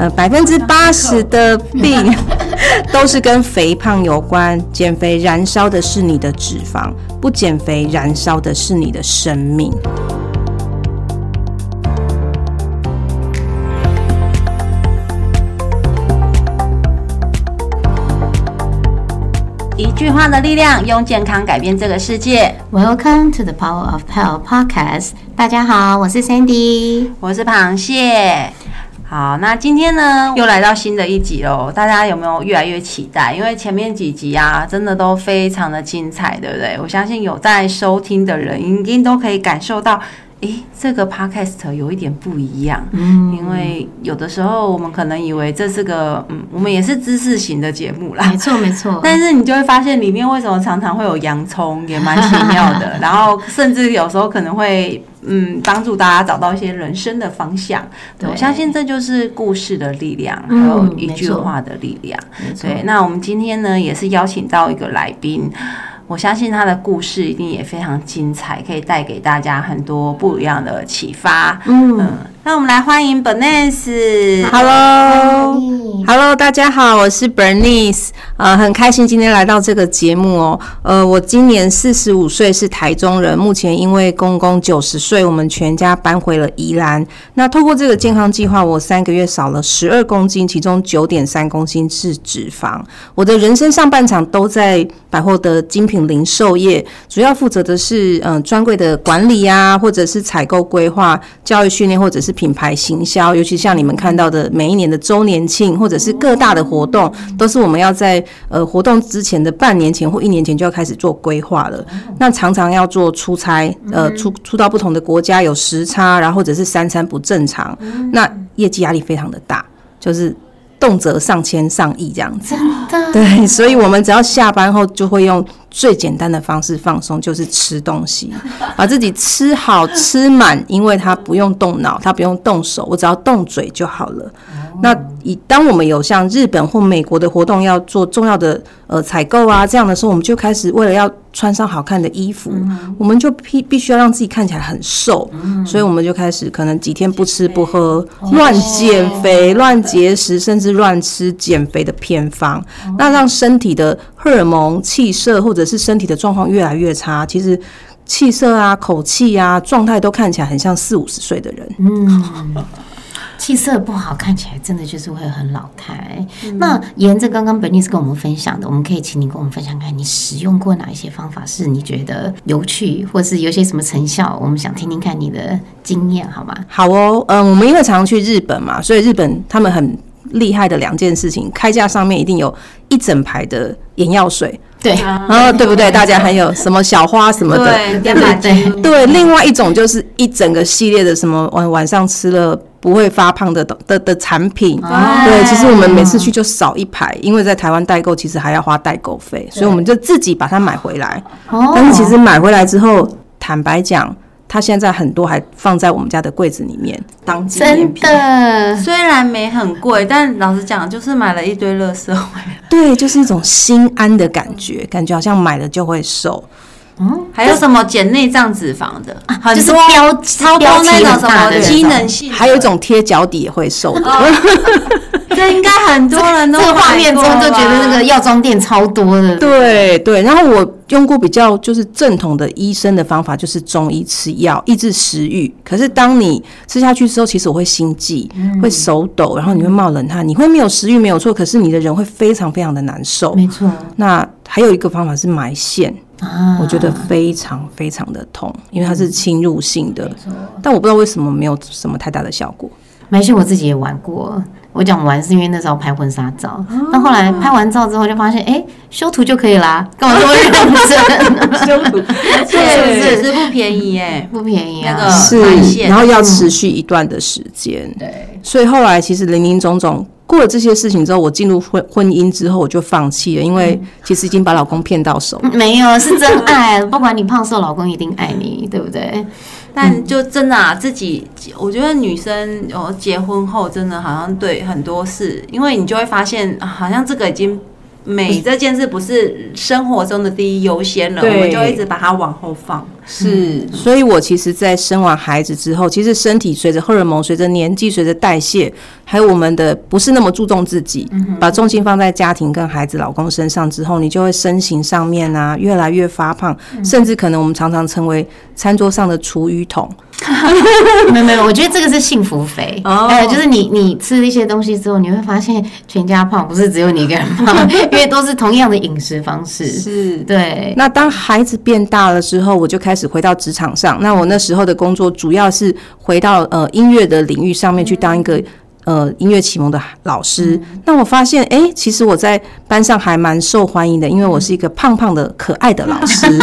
呃，百分之八十的病 都是跟肥胖有关。减肥燃烧的是你的脂肪，不减肥燃烧的是你的生命。一句话的力量，用健康改变这个世界。Welcome to the Power of Health Podcast。大家好，我是 Sandy。我是螃蟹。好，那今天呢，又来到新的一集喽。大家有没有越来越期待？因为前面几集啊，真的都非常的精彩，对不对？我相信有在收听的人，一定都可以感受到，诶，这个 podcast 有一点不一样。嗯，因为有的时候我们可能以为这是个，嗯，我们也是知识型的节目啦。没错，没错。但是你就会发现里面为什么常常会有洋葱，也蛮奇妙的。然后甚至有时候可能会嗯帮助大家找到一些人生的方向。我相信这就是故事的力量，还嗯有一句话的力量。嗯对，那我们今天呢也是邀请到一个来宾。我相信他的故事一定也非常精彩，可以带给大家很多不一样的启发。嗯嗯，那我们来欢迎 Bernice。Hello，Hello，大家好，我是 Bernice，呃，很开心今天来到这个节目哦。呃，我今年四十五岁，是台中人，目前因为公公九十岁，我们全家搬回了宜兰。那透过这个健康计划，我三个月少了十二公斤，其中九点三公斤是脂肪。我的人生上半场都在百货的精品零售业，主要负责的是嗯、呃专柜的管理啊，或者是采购规划、教育训练，或者是品牌行销。尤其像你们看到的每一年的周年庆，或者是各大的活动，都是我们要在呃活动之前的半年前或一年前就要开始做规划了。那常常要做出差，呃，出出到不同的国家有时差，然后或者是三餐不正常，那业绩压力非常的大，就是动辄上千上亿这样子。真的，对，所以我们只要下班后就会用最简单的方式放松，就是吃东西，把自己吃好吃满，因为他不用动脑，他不用动手，我只要动嘴就好了。那以当我们有像日本或美国的活动要做重要的呃采购啊这样的时候，我们就开始为了要穿上好看的衣服，我们就必必须要让自己看起来很瘦，所以我们就开始可能几天不吃不喝，乱减肥、乱节食，甚至乱吃减肥的偏方，那让身体的荷尔蒙、气色或者是身体的状况越来越差。其实气色啊、口气啊、状态都看起来很像四五十岁的人。气色不好，看起来真的就是会很老态。那沿着刚刚 Bernice 跟我们分享的，我们可以请你跟我们分享看，你使用过哪一些方法是你觉得有趣，或是有些什么成效？我们想听听看你的经验，好吗？好哦，嗯，我们因为常常去日本嘛，所以日本他们很厉害的两件事情，开架上面一定有一整排的眼药水，对，然后对不对？大家还有什么小花什么的，对，对另外一种就是一整个系列的什么晚晚上吃了不会发胖的的的产品。对，其实我们每次去就少一排，因为在台湾代购其实还要花代购费，所以我们就自己把它买回来。哦但是其实买回来之后，坦白讲，它现在很多还放在我们家的柜子里面当纪念真品。的，虽然没很贵，但老实讲，就是买了一堆垃圾回来。对，就是一种心安的感觉，感觉好像买了就会瘦。还有什么减内脏脂肪的，很就是多标超多标那种什么机能性，还有一种贴脚底也会瘦的。这应该很多人都这个画面中买过就觉得那个药妆店超多的，对对，然后我用过比较就是正统的医生的方法，就是中医吃药抑制食欲。可是当你吃下去之后，其实我会心悸，会手抖，然后你会冒冷汗，你会没有食欲没有错，可是你的人会非常非常的难受。没错。那还有一个方法是埋线，啊。我觉得非常非常的痛，因为它是侵入性的，但我不知道为什么没有什么太大的效果。没事，我自己也玩过。我讲玩是因为那时候拍婚纱照，那、后来拍完照之后就发现，哎、修图就可以啦，干嘛这么认真？修图 而且是是不便宜耶。不便宜啊。那个是然后要持续一段的时间。对，所以后来其实林林总总过了这些事情之后，我进入婚婚姻之后，我就放弃了，因为其实已经把老公骗到手。没有是真爱，不管你胖瘦，老公一定爱你，对不对？但就真的啊，自己我觉得女生哦，结婚后真的好像对很多事，因为你就会发现，啊好像这个已经美这件事不是生活中的第一优先了，我们就一直把它往后放。是，所以我其实，在生完孩子之后，其实身体随着荷尔蒙、随着年纪、随着代谢，还有我们的不是那么注重自己，把重心放在家庭跟孩子、老公身上之后，你就会身形上面啊越来越发胖，甚至可能我们常常成为餐桌上的厨余桶。没有没有，我觉得这个是幸福肥。哦哎，就是你你吃一些东西之后，你会发现全家胖，不是只有你一个人胖，因为都是同样的饮食方式。是对，那当孩子变大了之后，我就开始回到职场上。那我那时候的工作主要是回到呃音乐的领域上面去当一个呃音乐启蒙的老师。那我发现，哎、其实我在班上还蛮受欢迎的，因为我是一个胖胖的可爱的老师。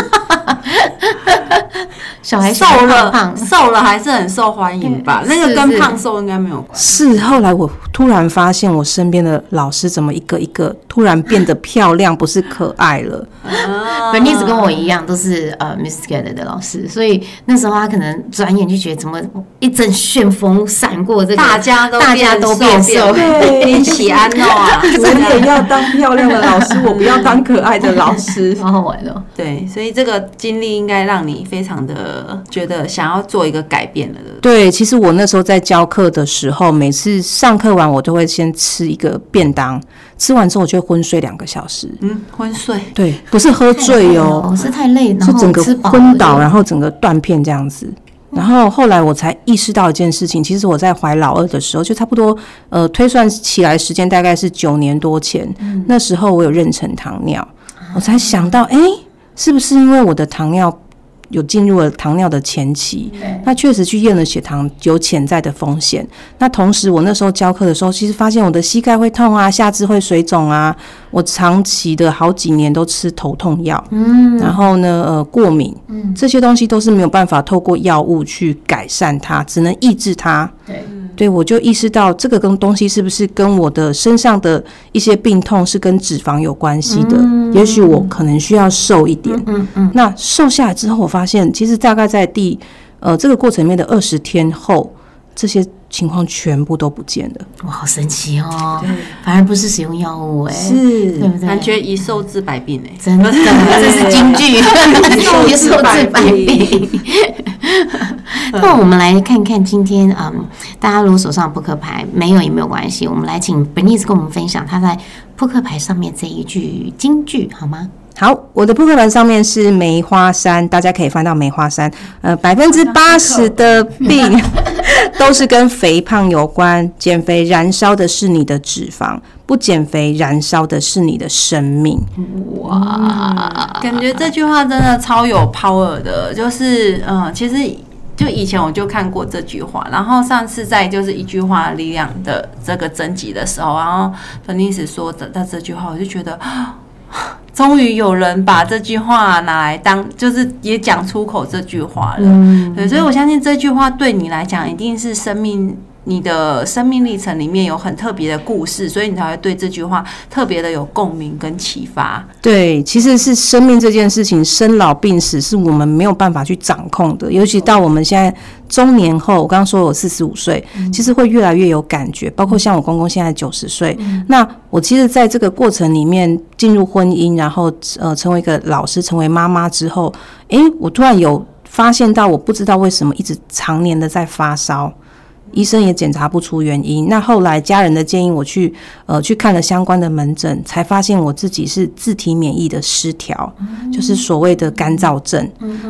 小孩瘦了胖胖，瘦了还是很受欢迎吧？嗯那个跟胖瘦应该没有关系。是后来我突然发现，我身边的老师怎么一个一个突然变得漂亮，不是可爱了。本妮子跟我一样都是呃 Miss Together 的老师，所以那时候他可能转眼就觉得怎么一阵旋风闪过这个，大家都大家都变瘦，变 喜安诺啊！我也要当漂亮的老师，我不要当可爱的老师。好好玩哦。对，所以这个经历应该让你非常的觉得想要做一个改变了的。对，其实我那时候在教课的时候，每次上课完，我都会先吃一个便当，吃完之后我就会昏睡两个小时。嗯，昏睡。对，不是喝醉哦，哦，是太累，然后整个昏倒，然后整个断片这样子。然后后来我才意识到一件事情，其实我在怀老二的时候，就差不多呃推算起来时间大概是九年多前，那时候我有妊娠糖尿，我才想到，哎、是不是因为我的糖尿有进入了糖尿的前期？那确实去验了血糖，有潜在的风险。那同时，我那时候教课的时候，其实发现我的膝盖会痛啊，下肢会水肿啊，我长期的好几年都吃头痛药，嗯，然后呢，呃，过敏，嗯，这些东西都是没有办法透过药物去改善它，只能抑制它。对，对，我就意识到这个跟东西是不是跟我的身上的一些病痛是跟脂肪有关系的？也许我可能需要瘦一点。嗯嗯，那瘦下来之后，我发现其实大概在第呃这个过程里面的二十天后，这些情况全部都不见了。哇，好神奇哦，反而不是使用药物哎，是对不对？感觉一瘦治百病哎、真的，这是京剧，一瘦治百病。那我们来看看今天，嗯，大家如果手上有扑克牌没有也没有关系，我们来请 Bernice 跟我们分享他在扑克牌上面这一句金句好吗？好，我的扑克牌上面是梅花山，大家可以翻到梅花山。呃，百分之八十的病都是跟肥胖有关，减肥燃烧的是你的脂肪，不减肥燃烧的是你的生命。哇，感觉这句话真的超有 power 的，就是嗯，其实就以前我就看过这句话，然后上次在就是一句话力量的这个征集的时候，然后芬妮斯说的他这句话，我就觉得。终于有人把这句话拿来当，就是也讲出口这句话了。嗯，对，所以我相信这句话对你来讲，一定是生命你的生命历程里面有很特别的故事，所以你才会对这句话特别的有共鸣跟启发。对，其实是生命这件事情，生老病死是我们没有办法去掌控的，尤其到我们现在中年后，我刚刚说我四十五岁，其实会越来越有感觉。包括像我公公现在九十岁，那我其实在这个过程里面进入婚姻，然后呃成为一个老师，成为妈妈之后，诶，我突然有发现到，我不知道为什么一直常年的在发烧。医生也检查不出原因。那后来家人的建议，我去呃去看了相关的门诊，才发现我自己是自体免疫的失调，就是所谓的干燥症。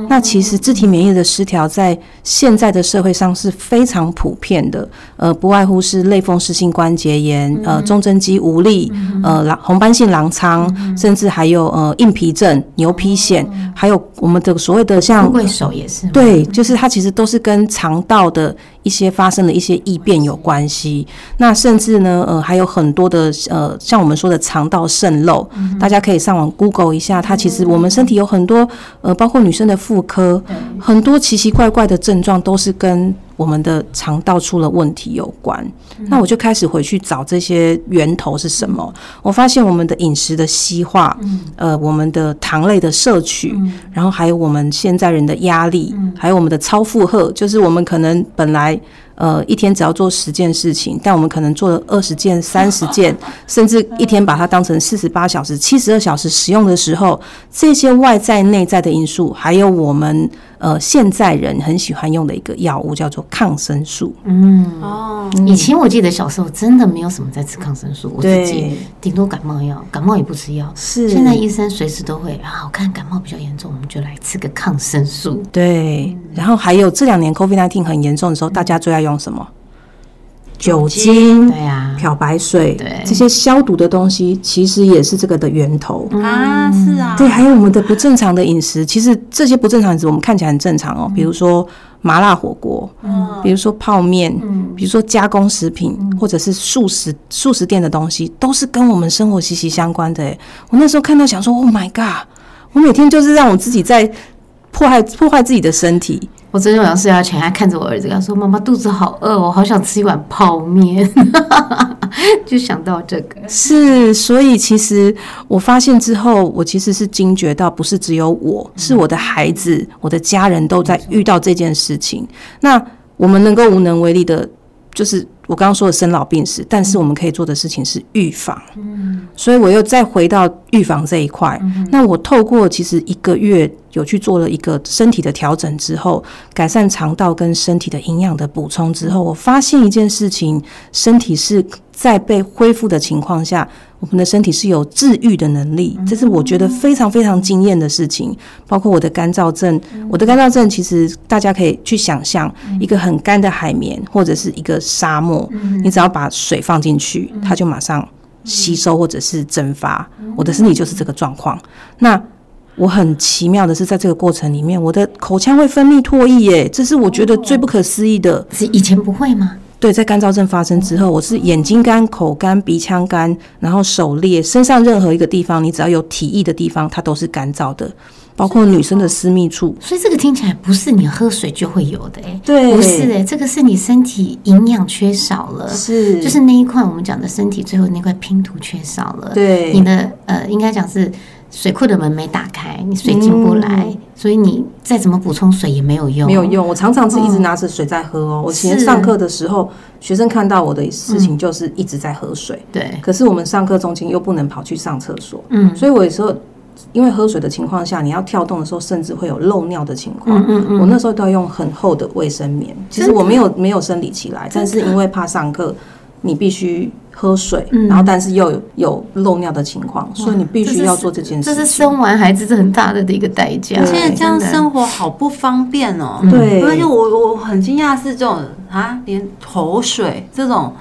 那其实自体免疫的失调在现在的社会上是非常普遍的，呃，不外乎是类风湿性关节炎、呃中正肌无力、呃狼红斑性狼疮，甚至还有呃硬皮症、牛皮癣，还有我们的所谓的像手也是，对，就是它其实都是跟肠道的一些发生的一些异变有关系。那甚至呢，呃，还有很多的呃，像我们说的肠道渗漏，大家可以上网 Google 一下，它其实我们身体有很多呃，包括女生的妇科，很多奇奇怪怪的症状都是跟我们的肠道出了问题有关。那我就开始回去找这些源头是什么。我发现我们的饮食的西化，呃，我们的糖类的摄取，然后还有我们现在人的压力，还有我们的超负荷，就是我们可能本来。呃，一天只要做十件事情，但我们可能做了二十件、三十件，甚至一天把它当成四十八小时、七十二小时使用的时候，这些外在、内在的因素，还有我们呃现在人很喜欢用的一个药物，叫做抗生素。嗯哦，以前我记得小时候真的没有什么在吃抗生素，我自己顶多感冒药，感冒也不吃药。是现在医生随时都会啊，我看感冒比较严重，我们就来吃个抗生素。对，然后还有这两年 COVID-19 很严重的时候，大家最爱用什么？酒精精、对呀、漂白水，对。这些消毒的东西，其实也是这个的源头。啊，是啊，对，还有我们的不正常的饮食，其实这些不正常饮食我们看起来很正常哦，比如说麻辣火锅，比如说泡面，比如说加工食品，或者是素食素食店的东西，都是跟我们生活息息相关的。诶，我那时候看到想说，Oh my god，我每天就是让我自己在破坏破坏自己的身体。我昨天晚上睡觉前还看着我儿子，他说：“妈妈肚子好饿，我好想吃一碗泡面。” 就想到这个，是，所以其实我发现之后，我其实是惊觉到，不是只有我，是我的孩子、我的家人都在遇到这件事情。那我们能够无能为力的，就是我刚刚说的生老病死，但是我们可以做的事情是预防。嗯，所以我又再回到预防这一块。那我透过其实一个月有去做了一个身体的调整之后，改善肠道跟身体的营养的补充之后，我发现一件事情，身体是在被恢复的情况下，我们的身体是有治愈的能力，这是我觉得非常非常惊艳的事情。包括我的干燥症，我的干燥症其实大家可以去想象，一个很干的海绵或者是一个沙漠，你只要把水放进去，它就马上吸收或者是蒸发。我的身体就是这个状况。那我很奇妙的是，在这个过程里面，我的口腔会分泌唾液，耶，这是我觉得最不可思议的。是以前不会吗？对，在干燥症发生之后，我是眼睛干、口干、鼻腔干，然后手裂，身上任何一个地方，你只要有体液的地方，它都是干燥的，包括女生的私密处。所以这个听起来不是你喝水就会有的、哎，对。不是哎、这个是你身体营养缺少了，是。就是那一块我们讲的身体最后那块拼图缺少了，对。你的呃，应该讲是水库的门没打开，你水进不来，所以你再怎么补充水也没有用，没有。用，我常常是一直拿着水在喝哦。我以前上课的时候，学生看到我的事情就是一直在喝水，对，可是我们上课中间又不能跑去上厕所，嗯所以我有时候因为喝水的情况下，你要跳动的时候，甚至会有漏尿的情况。嗯嗯嗯我那时候都要用很厚的卫生棉。其实我没有没有生理期来，但是因为怕上课，你必须喝水，嗯然后但是又有有漏尿的情况，所以你必须要做这件事情。这是生完孩子这很大的的一个代价。现在这样生活好不方便哦。对而且我我很惊讶是这种啊，连口水这种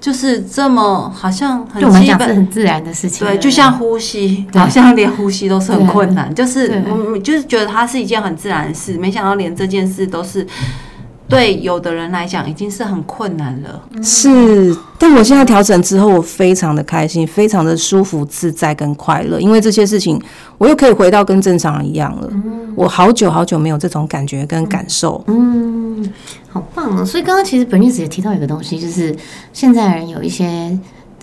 就是这么好像很对我们基本。讲是很自然的事情。对，就像呼吸，好像连呼吸都是很困难，就是对嗯，就是觉得它是一件很自然的事，没想到连这件事都是对有的人来讲已经是很困难了。是，但我现在调整之后，我非常的开心，非常的舒服、自在跟快乐，因为这些事情我又可以回到跟正常人一样了。我好久好久没有这种感觉跟感受。嗯，好棒哦！所以刚刚其实本日子也提到一个东西，就是现在人有一些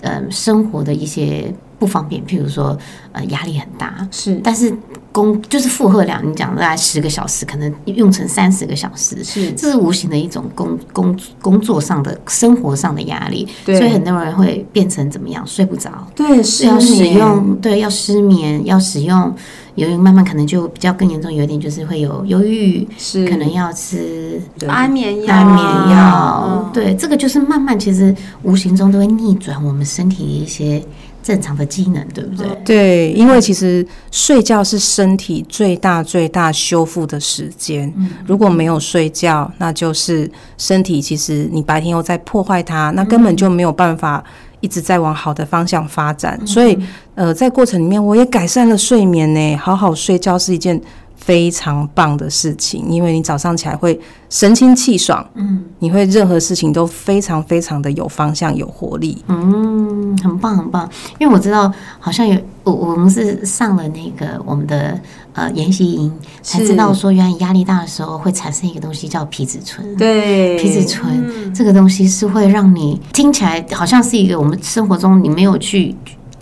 嗯生活的一些不方便，譬如说呃压力很大，是。但是工就是负荷量，你讲大概十个小时，可能用成三十个小时，是。这是无形的一种工工工作上的生活上的压力，所以很多人会变成怎么样睡不着，对，是要使用对要失眠，要使用，由于慢慢可能就比较更严重，有一点就是会有忧郁，是。可能要吃安眠药，安眠药。嗯，对，这个就是慢慢其实无形中都会逆转我们身体的一些正常的机能，对不对？对，因为其实睡觉是身体最大最大修复的时间。如果没有睡觉，那就是身体其实你白天又在破坏它，那根本就没有办法一直在往好的方向发展。所以，呃，在过程里面我也改善了睡眠呢。好好睡觉是一件非常棒的事情，因为你早上起来会神清气爽，嗯，你会任何事情都非常非常的有方向、有活力。嗯，很棒很棒，因为我知道好像有我我们是上了那个我们的呃研习营，才知道说原来压力大的时候会产生一个东西叫皮质醇。对皮质醇、这个东西是会让你听起来好像是一个我们生活中你没有去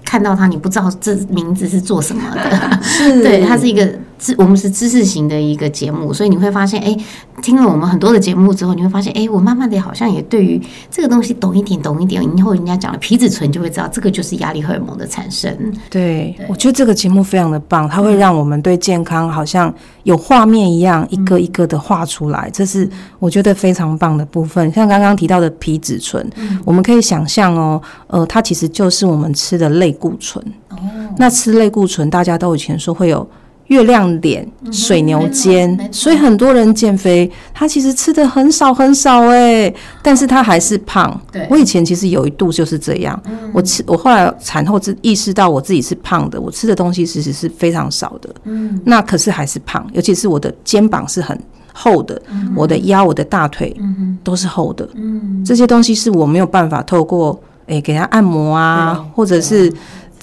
看到它，你不知道这名字是做什么的。是 对，它是一个知我们是知识型的一个节目，所以你会发现，哎，听了我们很多的节目之后，你会发现，哎，我慢慢的好像也对于这个东西懂一点，懂一点。以后人家讲了皮质醇，就会知道这个就是压力荷尔蒙的产生。对，我觉得这个节目非常的棒，它会让我们对健康好像有画面一样，一个一个的画出来，这是我觉得非常棒的部分。像刚刚提到的皮质醇，我们可以想象哦，呃，它其实就是我们吃的类固醇。哦，那吃类固醇，大家都以前说会有。月亮脸、水牛肩，所以很多人减肥，他其实吃的很少很少哎，但是他还是胖。我以前其实有一度就是这样，我吃我后来产后自意识到我自己是胖的，我吃的东西其实是非常少的。嗯，那可是还是胖，尤其是我的肩膀是很厚的，我的腰、我的大腿都是厚的。嗯，这些东西是我没有办法透过诶给他按摩啊，或者是。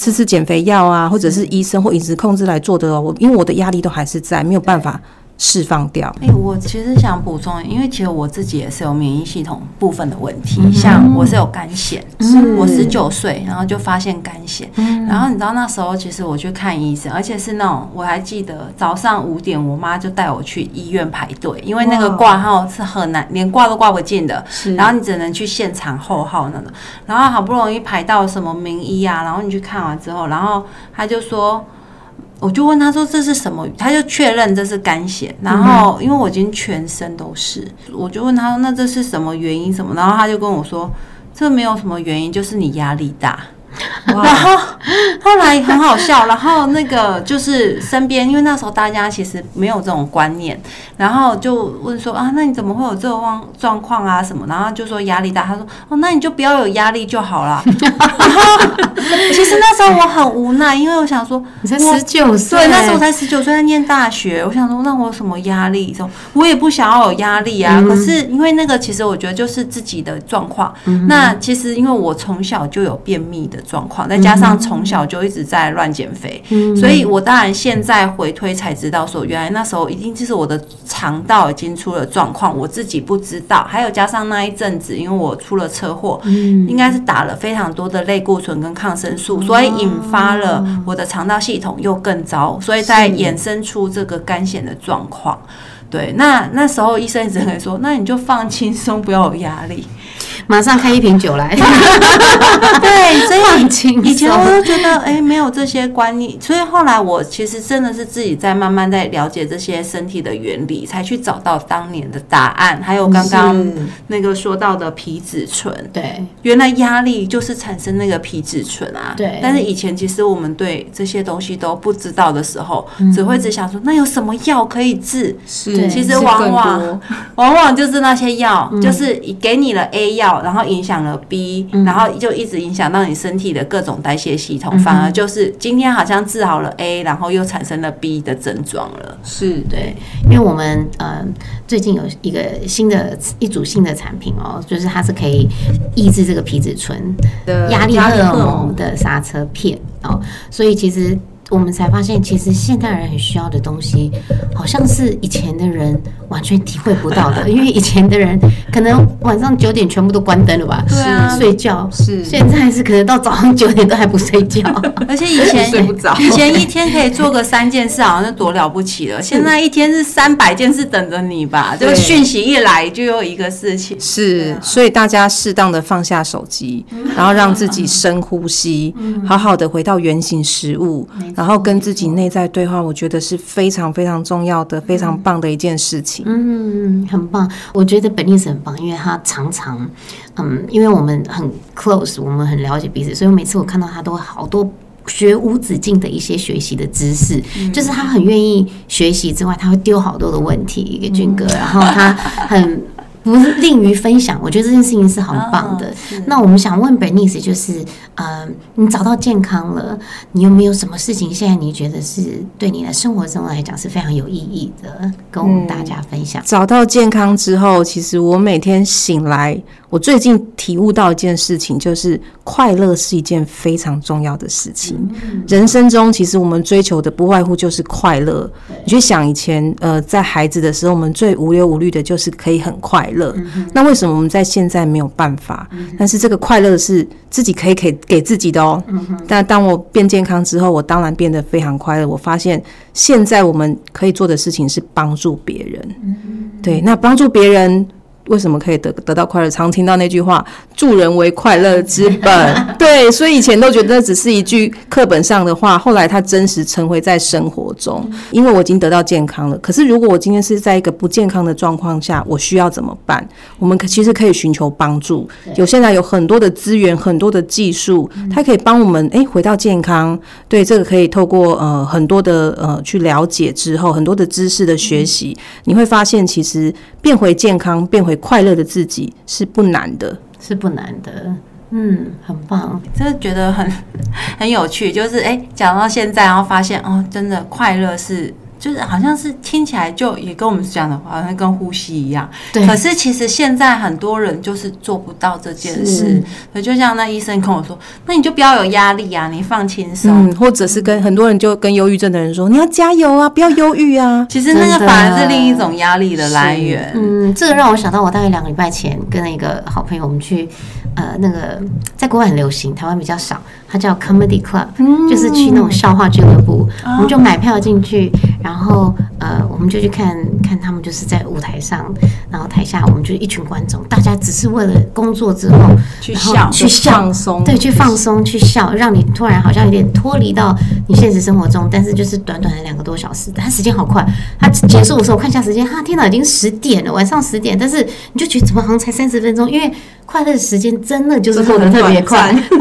吃吃减肥药啊，或者是医生或饮食控制来做的哦。我因为我的压力都还是在，没有办法。释放掉。哎，我其实想补充，因为其实我自己也是有免疫系统部分的问题，像我是有肝癣，我十九岁然后就发现肝癣，然后你知道那时候其实我去看医生，而且是那种我还记得早上五点，我妈就带我去医院排队，因为那个挂号是很难，连挂都挂不进的，然后你只能去现场候号那种，然后好不容易排到什么名医啊，然后你去看完之后，然后他就说。我就问他说这是什么，他就确认这是肝血，然后因为我已经全身都是，我就问他说那这是什么原因什么，然后他就跟我说这没有什么原因，就是你压力大。然后后来很好笑，然后那个就是身边，因为那时候大家其实没有这种观念，然后就问说啊，那你怎么会有这种状况啊什么？然后就说压力大，他说哦，那你就不要有压力就好了。然后其实那时候我很无奈，因为我想说你才十九岁，对，那时候我才十九岁在念大学，我想说那我有什么压力？说我也不想要有压力啊。可是因为那个其实我觉得就是自己的状况。那其实因为我从小就有便秘的。状况，再加上从小就一直在乱减肥，所以我当然现在回推才知道，说原来那时候一定就是我的肠道已经出了状况，我自己不知道。还有加上那一阵子，因为我出了车祸，应该是打了非常多的类固醇跟抗生素，所以引发了我的肠道系统又更糟，所以在衍生出这个肝癣的状况。对，那那时候医生只能说，那你就放轻松，不要有压力。马上开一瓶酒来，对，所以以前我都觉得，哎，没有这些观念，所以后来我其实真的是自己在慢慢在了解这些身体的原理，才去找到当年的答案。还有刚刚那个说到的皮质醇，对，原来压力就是产生那个皮质醇啊。对，但是以前其实我们对这些东西都不知道的时候，只会只想说，那有什么药可以治？是，其实往往往往就是那些药，就是给你了 A 药。然后影响了 B，然后就一直影响到你身体的各种代谢系统，反而就是今天好像治好了 A，然后又产生了 B 的症状了。是对，因为我们呃最近有一个新的一组新的产品哦，就是它是可以抑制这个皮质醇的压力荷尔蒙的刹车片哦，所以其实。我们才发现，其实现代人很需要的东西，好像是以前的人完全体会不到的。因为以前的人可能晚上九点全部都关灯了吧，对啊睡觉。是现在是可能到早上九点都还不睡觉，而且以前 睡不着。以前一天可以做个三件事，好像多了不起了。现在一天是三百件事等着你吧？这个讯息一来就有一个事情。是，所以大家适当的放下手机，然后让自己深呼吸，好好的回到原形食物。然后跟自己内在对话，我觉得是非常非常重要的、非常棒的一件事情。嗯，很棒。我觉得本意是很棒，因为他常常，嗯，因为我们很 close，我们很了解彼此，所以每次我看到他都好多学无止境的一些学习的知识，就是他很愿意学习之外，他会丢好多的问题给俊哥，然后他很。不吝于分享，我觉得这件事情是很棒的。那我们想问 Bernice，就是，嗯，你找到健康了，你有没有什么事情现在你觉得是对你的生活中来讲是非常有意义的，跟我们大家分享？找到健康之后，其实我每天醒来。我最近体悟到一件事情，就是快乐是一件非常重要的事情。人生中，其实我们追求的不外乎就是快乐。你去想以前，呃，在孩子的时候，我们最无忧无虑的就是可以很快乐。那为什么我们在现在没有办法？但是这个快乐是自己可以给给自己的哦。但当我变健康之后，我当然变得非常快乐。我发现现在我们可以做的事情是帮助别人。对，那帮助别人。为什么可以得得到快乐？常听到那句话“助人为快乐之本”，对，所以以前都觉得那只是一句课本上的话，后来它真实成为在生活中。因为我已经得到健康了，可是如果我今天是在一个不健康的状况下，我需要怎么办？我们可其实可以寻求帮助。有现在有很多的资源，很多的技术，它可以帮我们诶回到健康。对，这个可以透过呃很多的呃去了解之后，很多的知识的学习，你会发现其实变回健康，变回。快乐的自己是不难的，是不难的，嗯，很棒，真的觉得很 很有趣。就是哎，讲到现在，然后发现哦，真的快乐是。就是好像是听起来就也跟我们讲的话，好像跟呼吸一样。对。可是其实现在很多人就是做不到这件事。是。就像那医生跟我说，那你就不要有压力啊，你放轻松。嗯。或者是跟很多人就跟忧郁症的人说，你要加油啊，不要忧郁啊。其实那个反而是另一种压力的来源。嗯，这个让我想到，我大概两个礼拜前跟一个好朋友，我们去呃那个在国外很流行，台湾比较少。它叫 Comedy Club，就是去那种笑话俱乐部，我们就买票进去，然后呃，我们就去看看他们就是在舞台上，然后台下我们就一群观众，大家只是为了工作之后去笑，去放松，对，去放松，去笑，让你突然好像有点脱离到你现实生活中，但是就是短短的两个多小时，但时间好快。它结束的时候我看一下时间，哈，天哪，已经十点了，晚上十点，但是你就觉得怎么好像才三十分钟，因为。快乐的时间真的就是过得特别快，对，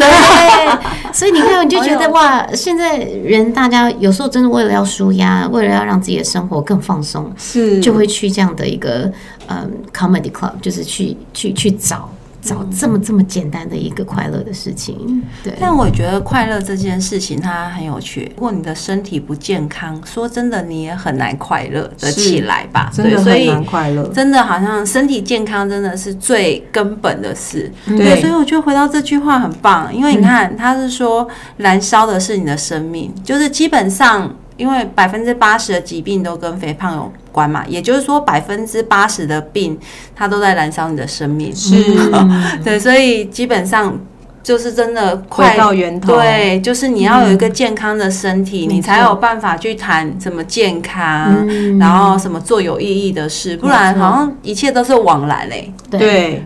所以你看，你就觉得哇，现在人大家有时候真的为了要舒压，为了要让自己的生活更放松，是就会去这样的一个嗯 comedy club，就是去去去找。找这么这么简单的一个快乐的事情，对。但我觉得快乐这件事情它很有趣。如果你的身体不健康，说真的你也很难快乐的起来吧？真的很难快乐。真的好像身体健康真的是最根本的事。对，所以我觉得回到这句话很棒，因为你看他是说燃烧的是你的生命，就是基本上。因为百分之八十的疾病都跟肥胖有关嘛，也就是说百分之八十的病，它都在燃烧你的生命。是，对，所以基本上。就是真的快到源头，对，就是你要有一个健康的身体，你才有办法去谈什么健康，然后什么做有意义的事，不然好像一切都是枉来嘞。对，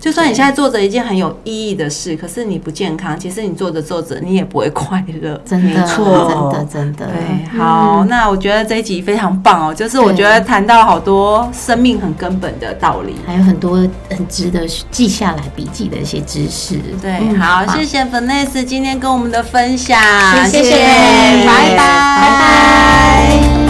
就算你现在做着一件很有意义的事，可是你不健康，其实你做着做着你也不会快乐。真的，错。真的，真的。对，好，那我觉得这一集非常棒哦，就是我觉得谈到好多生命很根本的道理，还有很多很值得记下来笔记的一些知识。对。好，谢谢粉奈斯今天跟我们的分享，谢谢，拜拜，拜拜。